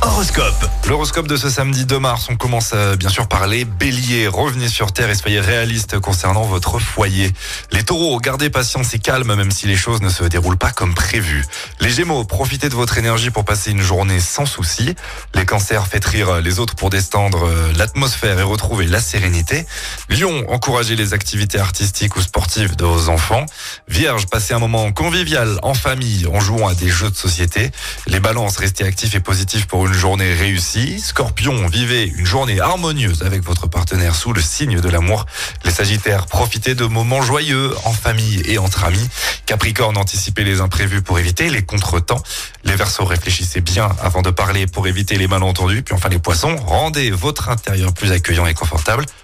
Horoscope. L'horoscope de ce samedi 2 mars, on commence bien sûr par les béliers. Revenez sur Terre et soyez réalistes concernant votre foyer. Les taureaux, gardez patience et calme même si les choses ne se déroulent pas comme prévu. Les gémeaux, profitez de votre énergie pour passer une journée sans souci. Les cancers, faites rire les autres pour détendre euh, l'atmosphère et retrouver la sérénité. Lion, encouragez les activités artistiques ou sportives de vos enfants. Vierge, passez un moment convivial en famille en jouant à des jeux de société. Les balances, restez actifs et positifs pour une journée réussie. Scorpion, vivez une journée harmonieuse avec votre partenaire sous le signe de l'amour. Les sagittaires, profitez de moments joyeux en famille et entre amis. Capricorne, anticipez les imprévus pour éviter les contretemps. Les versos, réfléchissez bien avant de parler pour éviter les malentendus. Puis enfin les poissons, rendez votre intérieur plus accueillant et confortable